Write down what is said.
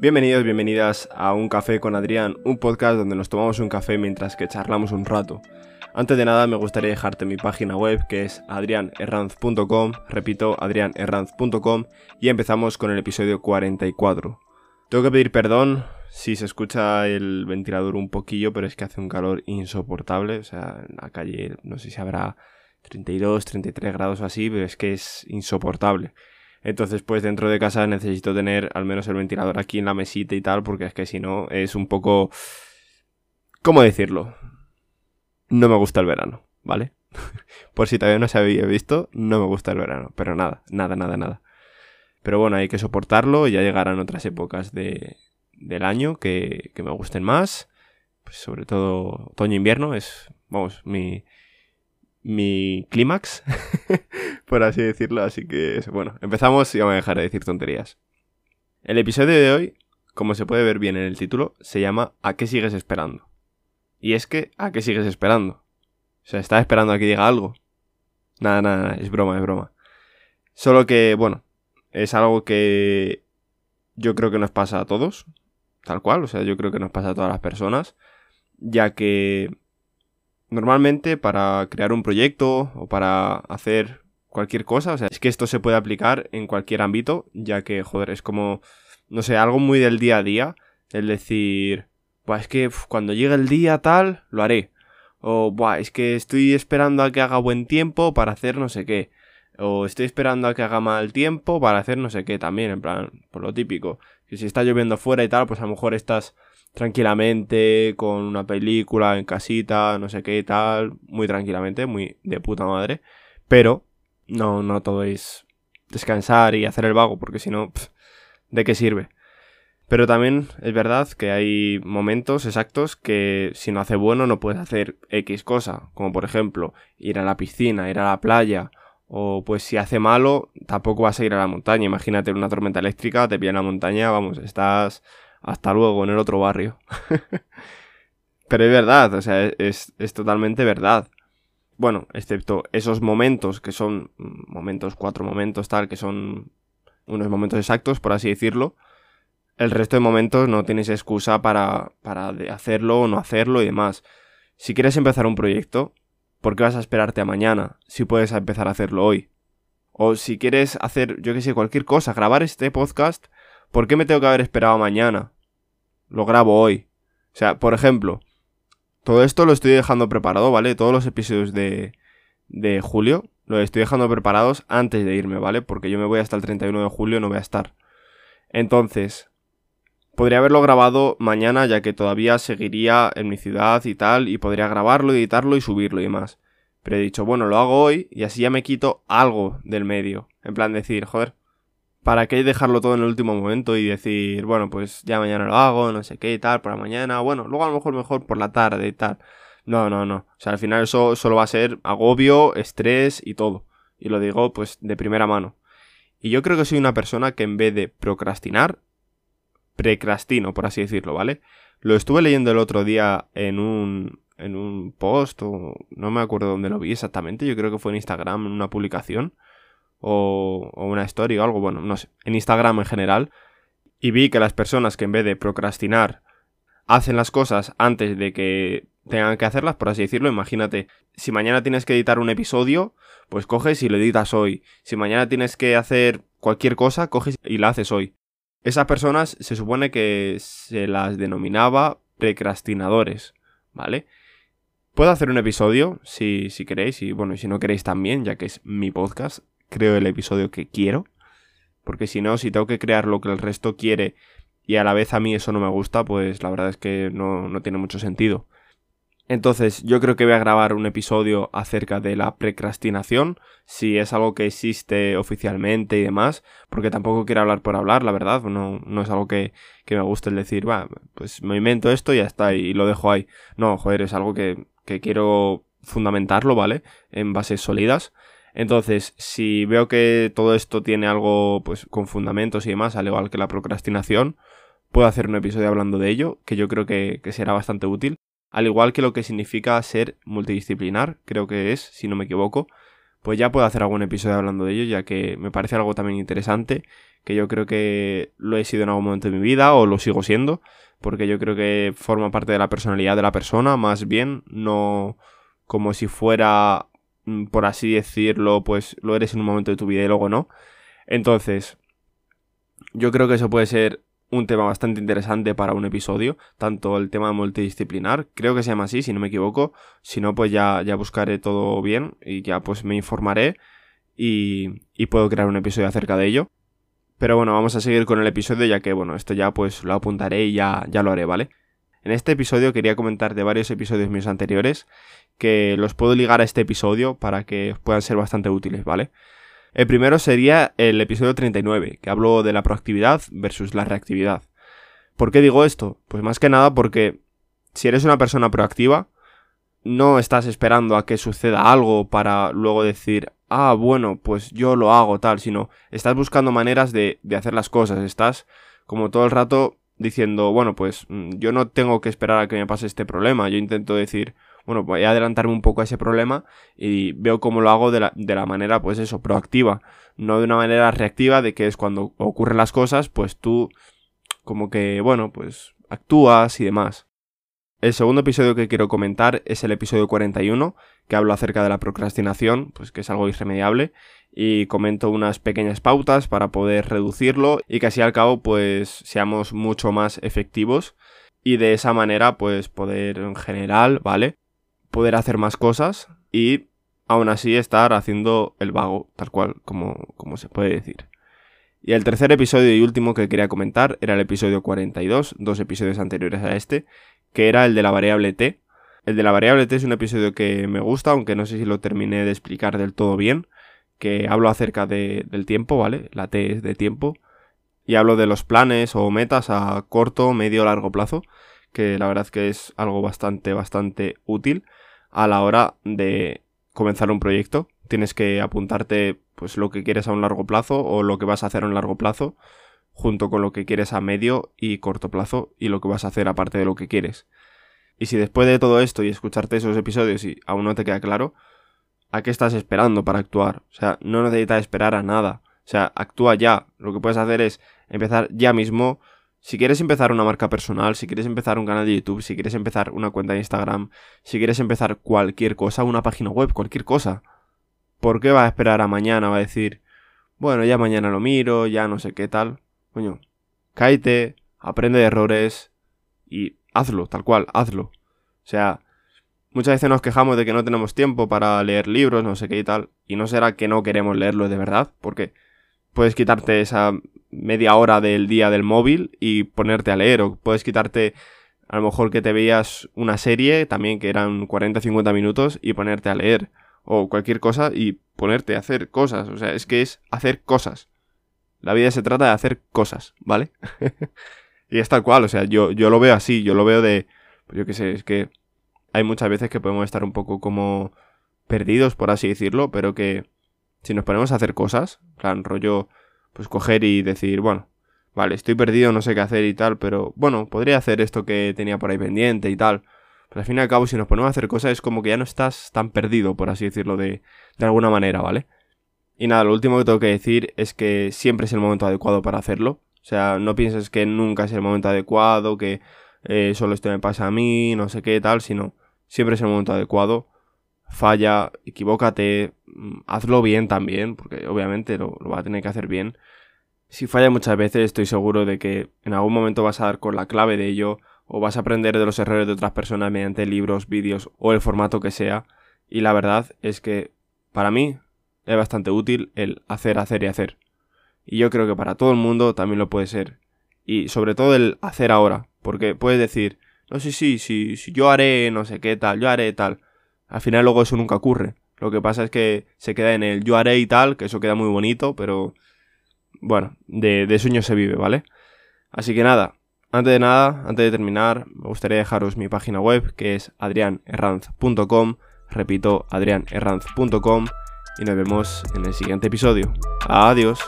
Bienvenidos, bienvenidas a Un Café con Adrián, un podcast donde nos tomamos un café mientras que charlamos un rato. Antes de nada me gustaría dejarte mi página web que es adrianerranz.com, repito, adrianerranz.com y empezamos con el episodio 44. Tengo que pedir perdón si se escucha el ventilador un poquillo, pero es que hace un calor insoportable, o sea, en la calle no sé si habrá 32, 33 grados o así, pero es que es insoportable. Entonces, pues dentro de casa necesito tener al menos el ventilador aquí en la mesita y tal, porque es que si no es un poco... ¿Cómo decirlo? No me gusta el verano, ¿vale? Por si todavía no se había visto, no me gusta el verano, pero nada, nada, nada, nada. Pero bueno, hay que soportarlo, ya llegarán otras épocas de, del año que, que me gusten más. Pues sobre todo otoño-invierno es, vamos, mi, mi clímax, por así decirlo. Así que, bueno, empezamos y vamos a dejar de decir tonterías. El episodio de hoy, como se puede ver bien en el título, se llama ¿A qué sigues esperando? Y es que, ¿a qué sigues esperando? O sea, ¿estás esperando a que diga algo? Nada, nada, nada, es broma, es broma. Solo que, bueno, es algo que yo creo que nos pasa a todos, tal cual, o sea, yo creo que nos pasa a todas las personas, ya que normalmente para crear un proyecto o para hacer cualquier cosa, o sea, es que esto se puede aplicar en cualquier ámbito, ya que, joder, es como, no sé, algo muy del día a día, el decir, Buah, es que cuando llegue el día tal, lo haré. O, Buah, es que estoy esperando a que haga buen tiempo para hacer no sé qué. O estoy esperando a que haga mal tiempo para hacer no sé qué también, en plan, por lo típico. Que si está lloviendo fuera y tal, pues a lo mejor estás tranquilamente con una película en casita, no sé qué tal, muy tranquilamente, muy de puta madre. Pero no, no todo es descansar y hacer el vago, porque si no, ¿de qué sirve? Pero también es verdad que hay momentos exactos que si no hace bueno no puedes hacer X cosa, como por ejemplo ir a la piscina, ir a la playa, o pues si hace malo tampoco vas a ir a la montaña. Imagínate una tormenta eléctrica, te pilla en la montaña, vamos, estás hasta luego en el otro barrio. Pero es verdad, o sea, es, totalmente verdad. Bueno, excepto esos momentos que son momentos, cuatro momentos tal, que son unos momentos exactos, por así decirlo, el resto de momentos no tienes excusa para, para hacerlo o no hacerlo y demás. Si quieres empezar un proyecto, ¿por qué vas a esperarte a mañana si puedes empezar a hacerlo hoy? O si quieres hacer, yo que sé, cualquier cosa, grabar este podcast, ¿por qué me tengo que haber esperado mañana? Lo grabo hoy. O sea, por ejemplo, todo esto lo estoy dejando preparado, ¿vale? Todos los episodios de, de julio los estoy dejando preparados antes de irme, ¿vale? Porque yo me voy hasta el 31 de julio, no voy a estar. Entonces, Podría haberlo grabado mañana ya que todavía seguiría en mi ciudad y tal y podría grabarlo, editarlo y subirlo y demás. Pero he dicho, bueno, lo hago hoy y así ya me quito algo del medio. En plan decir, joder, ¿para qué dejarlo todo en el último momento y decir, bueno, pues ya mañana lo hago, no sé qué y tal, por la mañana, bueno, luego a lo mejor mejor por la tarde y tal. No, no, no. O sea, al final eso solo va a ser agobio, estrés y todo. Y lo digo pues de primera mano. Y yo creo que soy una persona que en vez de procrastinar, precrastino, por así decirlo, ¿vale? Lo estuve leyendo el otro día en un, en un post, o no me acuerdo dónde lo vi exactamente, yo creo que fue en Instagram, en una publicación, o, una story o algo, bueno, no sé, en Instagram en general, y vi que las personas que en vez de procrastinar hacen las cosas antes de que tengan que hacerlas, por así decirlo, imagínate, si mañana tienes que editar un episodio, pues coges y lo editas hoy. Si mañana tienes que hacer cualquier cosa, coges y la haces hoy. Esas personas se supone que se las denominaba precrastinadores, ¿vale? Puedo hacer un episodio, si, si queréis, y bueno, si no queréis también, ya que es mi podcast, creo el episodio que quiero. Porque si no, si tengo que crear lo que el resto quiere y a la vez a mí eso no me gusta, pues la verdad es que no, no tiene mucho sentido. Entonces, yo creo que voy a grabar un episodio acerca de la precrastinación, si es algo que existe oficialmente y demás, porque tampoco quiero hablar por hablar, la verdad, no, no es algo que, que me guste el decir, va, pues me invento esto y ya está, y lo dejo ahí. No, joder, es algo que, que quiero fundamentarlo, ¿vale? En bases sólidas. Entonces, si veo que todo esto tiene algo, pues, con fundamentos y demás, al igual que la procrastinación, puedo hacer un episodio hablando de ello, que yo creo que, que será bastante útil. Al igual que lo que significa ser multidisciplinar, creo que es, si no me equivoco, pues ya puedo hacer algún episodio hablando de ello, ya que me parece algo también interesante, que yo creo que lo he sido en algún momento de mi vida o lo sigo siendo, porque yo creo que forma parte de la personalidad de la persona, más bien, no como si fuera, por así decirlo, pues lo eres en un momento de tu vida y luego no. Entonces, yo creo que eso puede ser un tema bastante interesante para un episodio, tanto el tema multidisciplinar, creo que se llama así, si no me equivoco, si no, pues ya, ya buscaré todo bien y ya pues me informaré y, y puedo crear un episodio acerca de ello. Pero bueno, vamos a seguir con el episodio ya que bueno, esto ya pues lo apuntaré y ya, ya lo haré, ¿vale? En este episodio quería comentar de varios episodios míos anteriores que los puedo ligar a este episodio para que puedan ser bastante útiles, ¿vale? El primero sería el episodio 39, que hablo de la proactividad versus la reactividad. ¿Por qué digo esto? Pues más que nada porque si eres una persona proactiva, no estás esperando a que suceda algo para luego decir, ah, bueno, pues yo lo hago tal, sino estás buscando maneras de, de hacer las cosas, estás como todo el rato diciendo, bueno, pues mm, yo no tengo que esperar a que me pase este problema, yo intento decir, bueno, voy a adelantarme un poco a ese problema y veo cómo lo hago de la, de la manera, pues eso, proactiva, no de una manera reactiva de que es cuando ocurren las cosas, pues tú como que, bueno, pues actúas y demás. El segundo episodio que quiero comentar es el episodio 41, que habla acerca de la procrastinación, pues que es algo irremediable, y comento unas pequeñas pautas para poder reducirlo y que así al cabo pues seamos mucho más efectivos y de esa manera pues poder en general, ¿vale? poder hacer más cosas y aún así estar haciendo el vago, tal cual como, como se puede decir. Y el tercer episodio y último que quería comentar era el episodio 42, dos episodios anteriores a este, que era el de la variable t. El de la variable t es un episodio que me gusta, aunque no sé si lo terminé de explicar del todo bien, que hablo acerca del tiempo, ¿vale? La t es de tiempo. Y hablo de los planes o metas a corto, medio, largo plazo, que la verdad que es algo bastante, bastante útil a la hora de comenzar un proyecto. Tienes que apuntarte pues lo que quieres a un largo plazo o lo que vas a hacer a un largo plazo junto con lo que quieres a medio y corto plazo y lo que vas a hacer aparte de lo que quieres. Y si después de todo esto y escucharte esos episodios y aún no te queda claro, ¿a qué estás esperando para actuar? O sea, no necesitas esperar a nada. O sea, actúa ya. Lo que puedes hacer es empezar ya mismo si quieres empezar una marca personal, si quieres empezar un canal de YouTube, si quieres empezar una cuenta de Instagram, si quieres empezar cualquier cosa, una página web, cualquier cosa, ¿por qué vas a esperar a mañana? Va a decir, bueno, ya mañana lo miro, ya no sé qué tal. Coño, cáete, aprende de errores y hazlo, tal cual, hazlo. O sea, muchas veces nos quejamos de que no tenemos tiempo para leer libros, no sé qué y tal, y no será que no queremos leerlos de verdad, porque puedes quitarte esa media hora del día del móvil y ponerte a leer. O puedes quitarte a lo mejor que te veías una serie también que eran 40-50 minutos y ponerte a leer. O cualquier cosa y ponerte a hacer cosas. O sea, es que es hacer cosas. La vida se trata de hacer cosas, ¿vale? y es tal cual, o sea, yo, yo lo veo así, yo lo veo de... Pues yo qué sé, es que hay muchas veces que podemos estar un poco como perdidos, por así decirlo, pero que si nos ponemos a hacer cosas, plan rollo pues coger y decir, bueno, vale, estoy perdido, no sé qué hacer y tal, pero bueno, podría hacer esto que tenía por ahí pendiente y tal. Pero al fin y al cabo, si nos ponemos a hacer cosas, es como que ya no estás tan perdido, por así decirlo, de, de alguna manera, ¿vale? Y nada, lo último que tengo que decir es que siempre es el momento adecuado para hacerlo. O sea, no pienses que nunca es el momento adecuado, que eh, solo esto me pasa a mí, no sé qué tal, sino siempre es el momento adecuado. Falla, equivócate, Mm, hazlo bien también, porque obviamente lo, va a tener que hacer bien. Si falla muchas veces, estoy seguro de que en algún momento vas a dar con la clave de ello, o vas a aprender de los errores de otras personas mediante libros, vídeos o el formato que sea. Y la verdad es que para mí es bastante útil el hacer, hacer y hacer. Y yo creo que para todo el mundo también lo puede ser. Y sobre todo el hacer ahora, porque puedes decir, no, sí, sí, sí, sí, yo haré no sé qué tal, yo haré tal. Al final luego eso nunca ocurre. Lo que pasa es que se queda en el yo haré y tal, que eso queda muy bonito, pero bueno, de, de sueño se vive, ¿vale? Así que nada, antes de nada, antes de terminar, me gustaría dejaros mi página web, que es adrianerranz.com, repito, adrianerranz.com, y nos vemos en el siguiente episodio. Adiós.